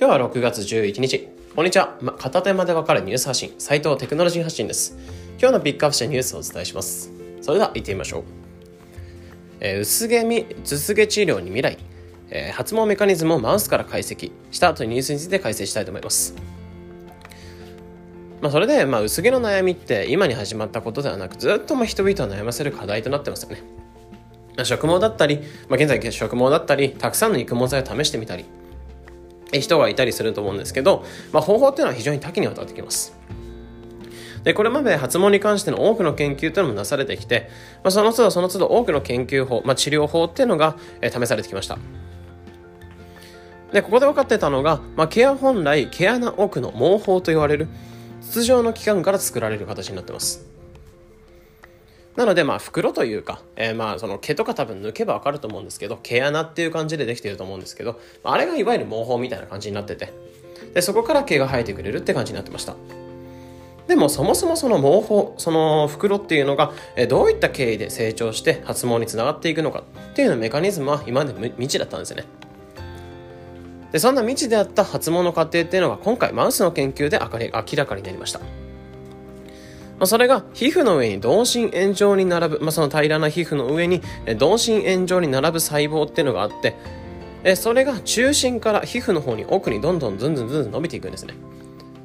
今日は6月11日。こんにちは。ま、片手間でわかるニュース発信、斉藤テクノロジー発信です。今日のピックアップしたニュースをお伝えします。それでは行ってみましょう。えー、薄毛み、頭毛治療に未来、えー、発毛メカニズムをマウスから解析したというニュースについて解説したいと思います。まあ、それで、まあ、薄毛の悩みって今に始まったことではなく、ずっとまあ人々を悩ませる課題となってますよね。まあ、植毛だったり、まあ、現在植毛だったり、たくさんの育毛剤を試してみたり、人がいたりすると思うんですけど、まあ、方法っていうのは非常に多岐にわたってきます。で、これまで発毛に関しての多くの研究というのもなされてきて、まあ、その都度その都度多くの研究法、まあ、治療法っていうのが、えー、試されてきました。で、ここで分かってたのが、まあ、毛は本来毛穴奥の毛包と言われる筒状の器官から作られる形になってます。なので、まあ、袋というか、えー、まあ、その毛とか多分抜けばわかると思うんですけど、毛穴っていう感じでできてると思うんですけど、あれがいわゆる毛包みたいな感じになってて、で、そこから毛が生えてくれるって感じになってました。でもそもそもその毛包、その袋っていうのが、えどういった経緯で成長して発毛につながっていくのかっていうのメカニズムは今まで未知だったんですよね。で、そんな未知であった発毛の過程っていうのが今回マウスの研究で明らかになりました。まあ、それが皮膚の上に同心円状に並ぶ、まあ、その平らな皮膚の上に同心円状に並ぶ細胞っていうのがあって、えそれが中心から皮膚の方に奥にどんどんずんずんずん伸びていくんですね。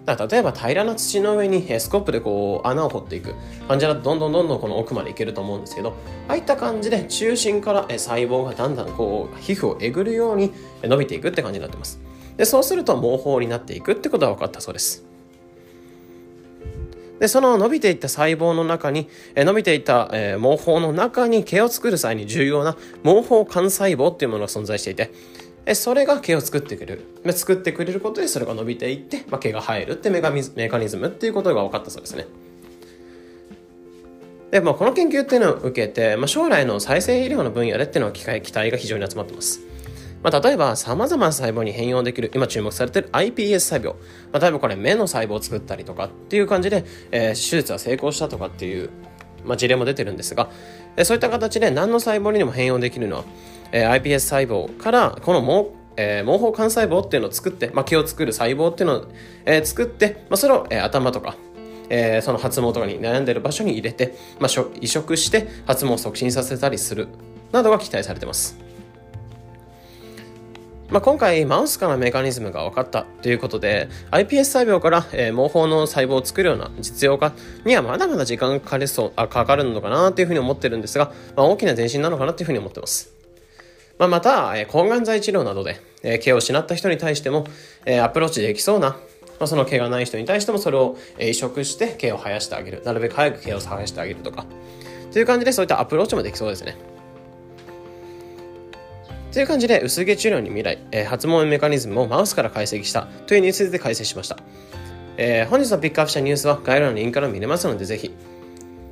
だ例えば平らな土の上にスコップでこう穴を掘っていく。感じだとどんどんどんどんこの奥までいけると思うんですけどああいった感じで中心から細胞がだんだんこう皮膚をえぐるように伸びていくって感じになってます。でそうすると毛包になっていくってことが分かったそうです。で、その伸びていった細胞の中に、え伸びていった、え毛包の中に毛を作る際に重要な毛包幹細胞っていうものが存在していて、えそれが毛を作ってくれる。作ってくれることでそれが伸びていって、まあ、毛が生えるってメカメカニズムっていうことが分かったそうですね。で、まあ、この研究っていうのを受けて、まあ、将来の再生医療の分野でっていうのは期待が非常に集まってます。まあ、例えば様々な細胞に変容できる今注目されている iPS 細胞、まあ、例えばこれ目の細胞を作ったりとかっていう感じで、えー、手術は成功したとかっていう、まあ、事例も出てるんですが、えー、そういった形で何の細胞にでも変容できるのは、えー、iPS 細胞からこの毛えー、毛包幹細胞っていうのを作って、まあ、毛を作る細胞っていうのを、えー、作って、まあ、それを、えー、頭とか、えー、その発毛とかに悩んでる場所に入れて、まあ、移植して発毛を促進させたりするなどが期待されてます。まあ、今回マウスからメカニズムが分かったということで iPS 細胞から、えー、毛包の細胞を作るような実用化にはまだまだ時間がかかりそうあかかるのかなというふうに思ってるんですが、まあ、大きな前進なのかなというふうに思ってます。まあ、また、えー、抗がん剤治療などで、えー、毛を失った人に対しても、えー、アプローチできそうな、まあ、その毛がない人に対してもそれを、えー、移植して毛を生やしてあげる。なるべく早く毛を生やしてあげるとか。という感じでそういったアプローチもできそうですね。という感じで薄毛治療に未来、えー、発毛メカニズムをマウスから解析したというニュースで解説しました。えー、本日のピックアップしたニュースは概要欄のリンクから見れますのでぜひ。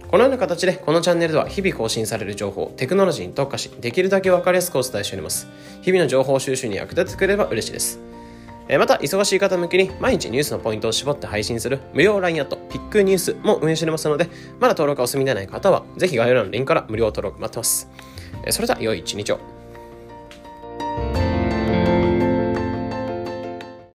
このような形でこのチャンネルでは日々更新される情報、テクノロジーに特化し、できるだけわかりやすくお伝えしております。日々の情報収集に役立ててくれれば嬉しいです。えまた、忙しい方向けに毎日ニュースのポイントを絞って配信する無料 LINE アットピックニュースも運営しておりますので、まだ登録がお済みでない方は、ぜひ概要欄のリンクから無料登録待ってます。それでは、良い一日を。